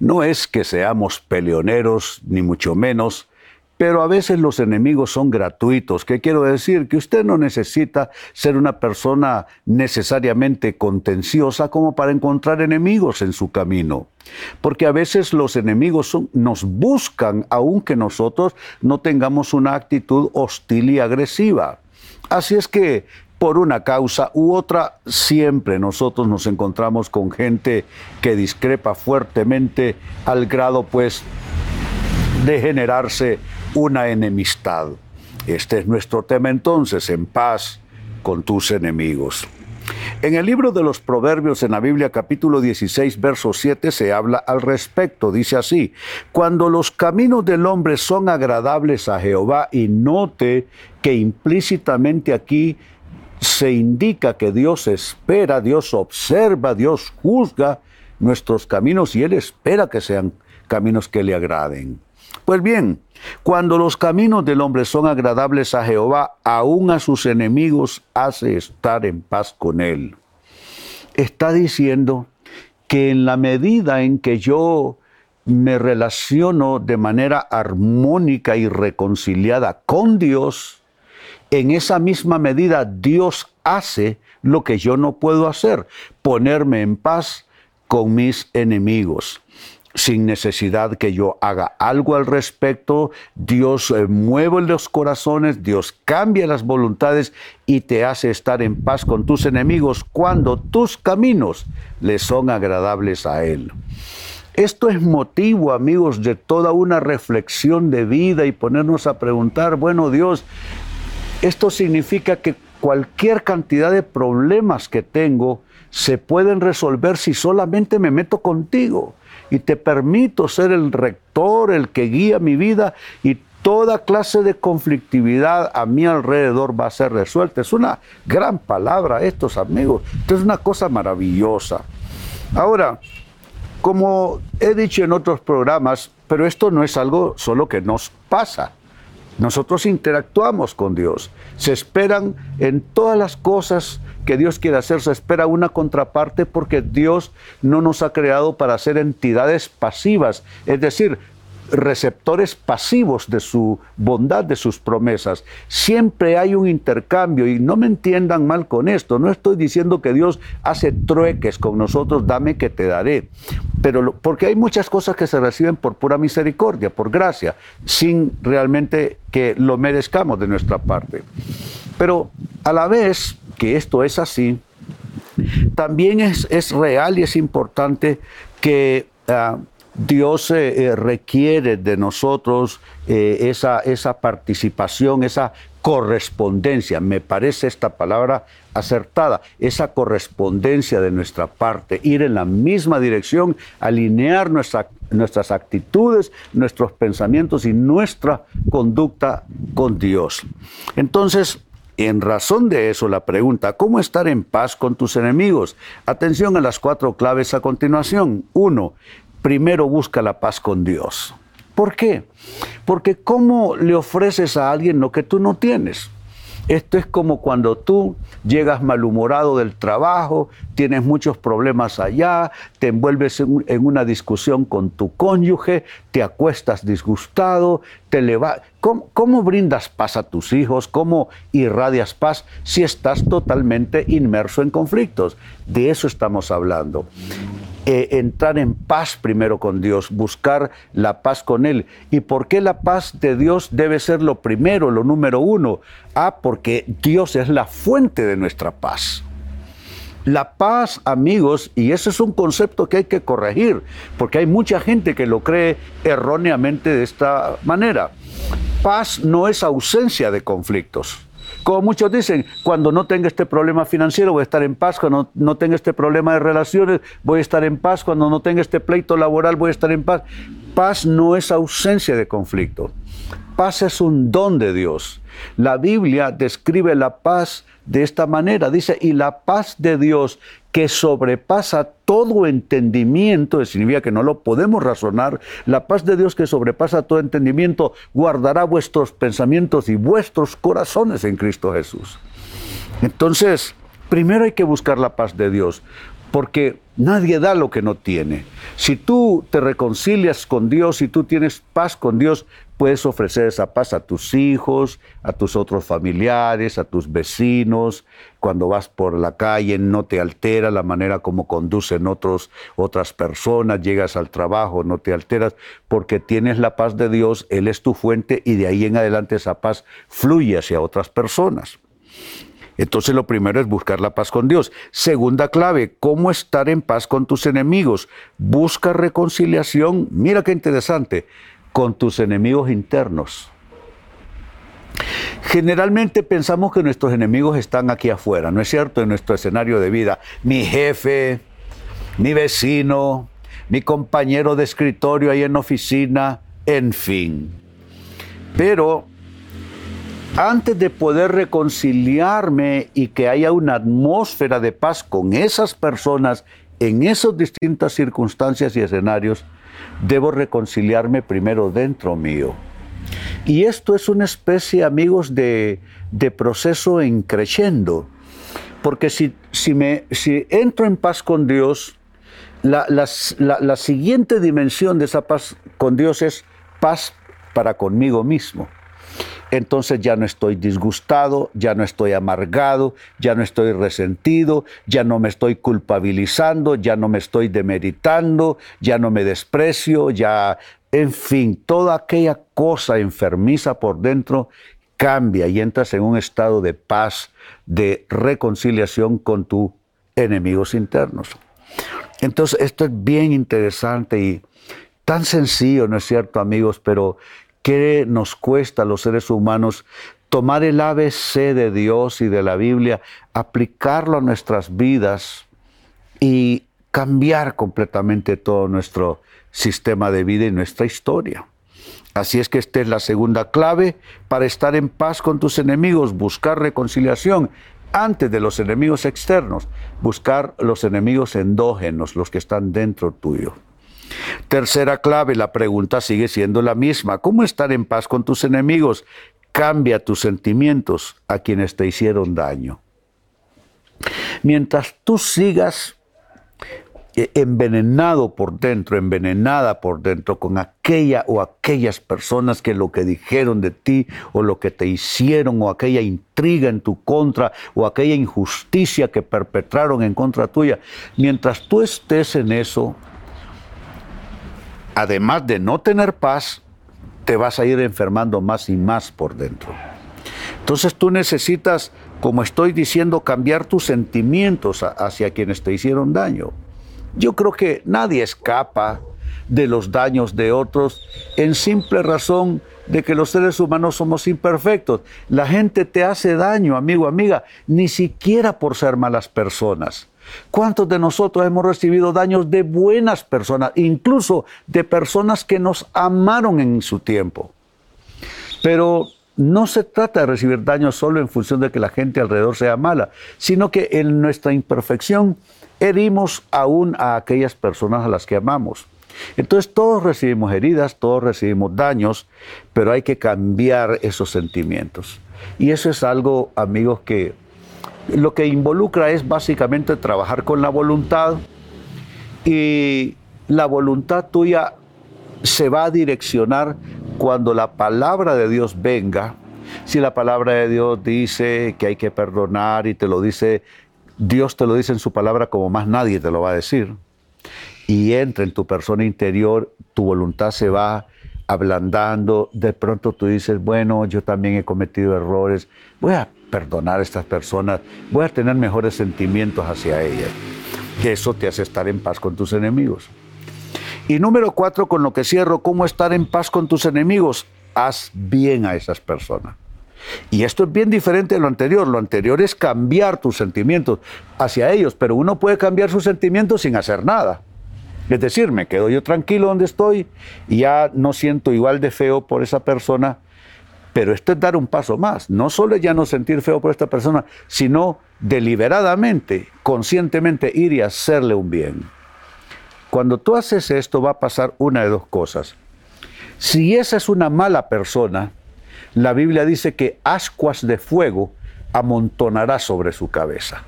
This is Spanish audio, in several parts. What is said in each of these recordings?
No es que seamos peleoneros, ni mucho menos, pero a veces los enemigos son gratuitos. ¿Qué quiero decir? Que usted no necesita ser una persona necesariamente contenciosa como para encontrar enemigos en su camino. Porque a veces los enemigos nos buscan aunque nosotros no tengamos una actitud hostil y agresiva. Así es que por una causa u otra, siempre nosotros nos encontramos con gente que discrepa fuertemente al grado pues de generarse una enemistad. Este es nuestro tema entonces, en paz con tus enemigos. En el libro de los Proverbios en la Biblia capítulo 16 verso 7 se habla al respecto. Dice así, cuando los caminos del hombre son agradables a Jehová y note que implícitamente aquí se indica que Dios espera, Dios observa, Dios juzga nuestros caminos y Él espera que sean caminos que le agraden. Pues bien, cuando los caminos del hombre son agradables a Jehová, aún a sus enemigos hace estar en paz con Él. Está diciendo que en la medida en que yo me relaciono de manera armónica y reconciliada con Dios, en esa misma medida Dios hace lo que yo no puedo hacer, ponerme en paz con mis enemigos. Sin necesidad que yo haga algo al respecto, Dios eh, mueve los corazones, Dios cambia las voluntades y te hace estar en paz con tus enemigos cuando tus caminos le son agradables a Él. Esto es motivo, amigos, de toda una reflexión de vida y ponernos a preguntar, bueno Dios, esto significa que cualquier cantidad de problemas que tengo se pueden resolver si solamente me meto contigo y te permito ser el rector, el que guía mi vida y toda clase de conflictividad a mi alrededor va a ser resuelta. Es una gran palabra estos amigos. Esto es una cosa maravillosa. Ahora, como he dicho en otros programas, pero esto no es algo solo que nos pasa. Nosotros interactuamos con Dios. Se esperan en todas las cosas que Dios quiere hacer, se espera una contraparte porque Dios no nos ha creado para ser entidades pasivas. Es decir, receptores pasivos de su bondad, de sus promesas. Siempre hay un intercambio y no me entiendan mal con esto. No estoy diciendo que Dios hace trueques con nosotros, dame que te daré. Pero porque hay muchas cosas que se reciben por pura misericordia, por gracia, sin realmente que lo merezcamos de nuestra parte. Pero a la vez que esto es así, también es, real y es importante que ah, Dios eh, eh, requiere de nosotros eh, esa, esa participación, esa correspondencia, me parece esta palabra acertada, esa correspondencia de nuestra parte, ir en la misma dirección, alinear nuestras actitudes, nuestros pensamientos y nuestra conducta con Dios. Entonces, en razón de eso, la pregunta, ¿cómo estar en paz con tus enemigos? Atención a las cuatro claves a continuación. Uno, primero busca la paz con Dios. ¿Por qué? Porque ¿cómo le ofreces a alguien lo que tú no tienes? Esto es como cuando tú llegas malhumorado del trabajo, tienes muchos problemas allá, te envuelves en una discusión con tu cónyuge, te acuestas disgustado, te leva... ¿Cómo, ¿Cómo, brindas paz a tus hijos? ¿Cómo irradias paz si estás totalmente inmerso en conflictos? De eso estamos hablando. Eh, entrar en paz primero con Dios, buscar la paz con Él. ¿Y por qué la paz de Dios debe ser lo primero, lo número uno? Ah, porque Dios es la fuente de nuestra paz. La paz, amigos, y ese es un concepto que hay que corregir, porque hay mucha gente que lo cree erróneamente de esta manera. Paz no es ausencia de conflictos. Como muchos dicen, cuando no tenga este problema financiero voy a estar en paz, cuando no tenga este problema de relaciones voy a estar en paz, cuando no tenga este pleito laboral voy a estar en paz. Paz no es ausencia de conflicto. Paz es un don de Dios. La Biblia describe la paz de esta manera. Dice, y la paz de Dios que sobrepasa todo entendimiento, significa que no lo podemos razonar, la paz de Dios que sobrepasa todo entendimiento guardará vuestros pensamientos y vuestros corazones en Cristo Jesús. Entonces, primero hay que buscar la paz de Dios, porque nadie da lo que no tiene. Si tú te reconcilias con Dios, si tú tienes paz con Dios, puedes ofrecer esa paz a tus hijos, a tus otros familiares, a tus vecinos. Cuando vas por la calle no te altera la manera como conducen otros, otras personas, llegas al trabajo, no te alteras, porque tienes la paz de Dios, Él es tu fuente y de ahí en adelante esa paz fluye hacia otras personas. Entonces lo primero es buscar la paz con Dios. Segunda clave, cómo estar en paz con tus enemigos. Busca reconciliación. Mira qué interesante con tus enemigos internos. Generalmente pensamos que nuestros enemigos están aquí afuera, ¿no es cierto? En nuestro escenario de vida. Mi jefe, mi vecino, mi compañero de escritorio ahí en oficina, en fin. Pero antes de poder reconciliarme y que haya una atmósfera de paz con esas personas en esas distintas circunstancias y escenarios, debo reconciliarme primero dentro mío. Y esto es una especie, amigos, de, proceso en creciendo. Porque si, si, me, si entro en paz con Dios, la, la siguiente dimensión de esa paz con Dios es paz para conmigo mismo entonces ya no estoy disgustado, ya no estoy amargado, ya no estoy resentido, ya no me estoy culpabilizando, ya no me estoy demeritando, ya no me desprecio, ya, en fin, toda aquella cosa enfermiza por dentro cambia y entras en un estado de paz, de reconciliación con tus enemigos internos. Entonces, esto es bien interesante y tan sencillo, ¿no es cierto, amigos? Pero ¿Qué nos cuesta a los seres humanos tomar el ABC de Dios y de la Biblia, aplicarlo a nuestras vidas y cambiar completamente todo nuestro sistema de vida y nuestra historia? Así es que esta es la segunda clave para estar en paz con tus enemigos, buscar reconciliación antes de los enemigos externos, buscar los enemigos endógenos, los que están dentro tuyo. Tercera clave, la pregunta sigue siendo la misma. ¿Cómo estar en paz con tus enemigos? Cambia tus sentimientos a quienes te hicieron daño. Mientras tú sigas eh, envenenado por dentro, envenenada por dentro con aquella o aquellas personas que lo que dijeron de ti o lo que te hicieron o aquella intriga en tu contra o aquella injusticia que perpetraron en contra tuya, mientras tú estés en eso, además de no tener paz, te vas a ir enfermando más y más por dentro. Entonces tú necesitas, como estoy diciendo, cambiar tus sentimientos hacia quienes te hicieron daño. Yo creo que nadie escapa de los daños de otros en simple razón de que los seres humanos somos imperfectos. La gente te hace daño, amigo, amiga, ni siquiera por ser malas personas. ¿Cuántos de nosotros hemos recibido daños de buenas personas, incluso de personas que nos amaron en su tiempo? Pero no se trata de recibir daños solo en función de que la gente alrededor sea mala, sino que en nuestra imperfección herimos aún a aquellas personas a las que amamos. Entonces todos recibimos heridas, todos recibimos daños, pero hay que cambiar esos sentimientos. Y eso es algo, amigos, que lo que involucra es básicamente trabajar con la voluntad y la voluntad tuya se va a direccionar cuando la palabra de Dios venga. Si la palabra de Dios dice que hay que perdonar y te lo dice, Dios te lo dice en su palabra como más nadie te lo va a decir. Y entra en tu persona interior, tu voluntad se va ablandando, de pronto tú dices, bueno, yo también he cometido errores, voy a perdonar a estas personas, voy a tener mejores sentimientos hacia ellas. Que eso te hace estar en paz con tus enemigos. Y número cuatro, con lo que cierro, ¿cómo estar en paz con tus enemigos? Haz bien a esas personas. Y esto es bien diferente de lo anterior. Lo anterior es cambiar tus sentimientos hacia ellos, pero uno puede cambiar sus sentimientos sin hacer nada. Es decir, me quedo yo tranquilo donde estoy y ya no siento igual de feo por esa persona, pero esto es dar un paso más. No solo ya no sentir feo por esta persona, sino deliberadamente, conscientemente ir y hacerle un bien. Cuando tú haces esto va a pasar una de dos cosas. Si esa es una mala persona, la Biblia dice que ascuas de fuego amontonará sobre su cabeza.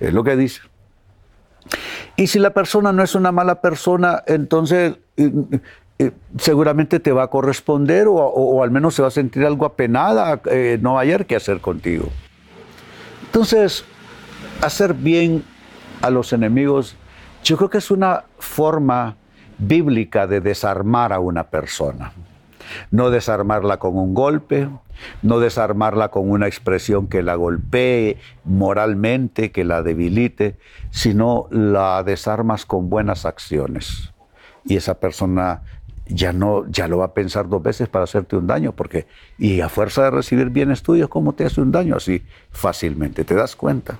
Es lo que dice. Y si la persona no es una mala persona, entonces eh, seguramente te va a corresponder o, al menos se va a sentir algo apenada, eh, no ayer que hacer contigo. Entonces, hacer bien a los enemigos, yo creo que es una forma bíblica de desarmar a una persona. No desarmarla con un golpe, no desarmarla con una expresión que la golpee moralmente, que la debilite, sino la desarmas con buenas acciones. Y esa persona ya no ya lo va a pensar dos veces para hacerte un daño, porque y a fuerza de recibir bienes tuyos, ¿cómo te hace un daño así fácilmente? ¿Te das cuenta?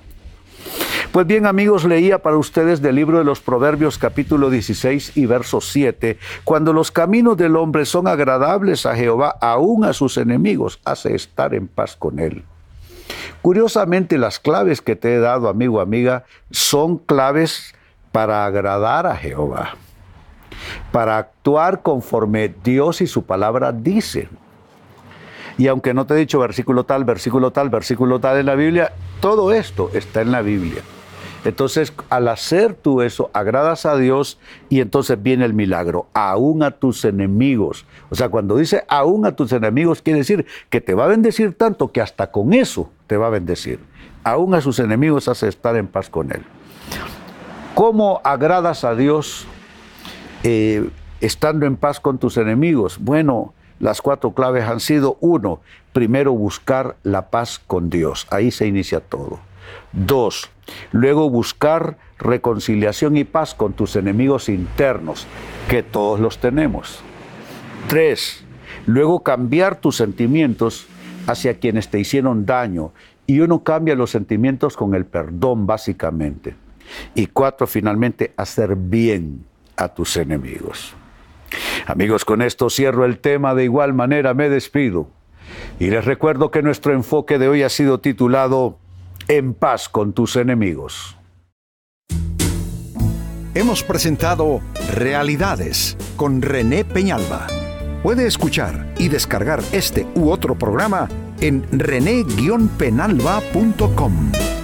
Pues bien, amigos, leía para ustedes del libro de los Proverbios capítulo 16 y verso 7, cuando los caminos del hombre son agradables a Jehová, aún a sus enemigos, hace estar en paz con él. Curiosamente, las claves que te he dado, amigo, amiga, son claves para agradar a Jehová, para actuar conforme Dios y su palabra dicen. Y aunque no te he dicho versículo tal, versículo tal, versículo tal en la Biblia, todo esto está en la Biblia. Entonces, al hacer tú eso, agradas a Dios y entonces viene el milagro, aún a tus enemigos. O sea, cuando dice aún a tus enemigos, quiere decir que te va a bendecir tanto que hasta con eso te va a bendecir. Aún a sus enemigos hace estar en paz con Él. ¿Cómo agradas a Dios eh, estando en paz con tus enemigos? Bueno, las cuatro claves han sido, uno, primero buscar la paz con Dios. Ahí se inicia todo. Dos, luego buscar reconciliación y paz con tus enemigos internos, que todos los tenemos. Tres, luego cambiar tus sentimientos hacia quienes te hicieron daño. Y uno cambia los sentimientos con el perdón, básicamente. Y cuatro, finalmente, hacer bien a tus enemigos. Amigos, con esto cierro el tema, de igual manera me despido. Y les recuerdo que nuestro enfoque de hoy ha sido titulado En paz con tus enemigos. Hemos presentado Realidades con René Peñalba. Puede escuchar y descargar este u otro programa en rene-penalba.com.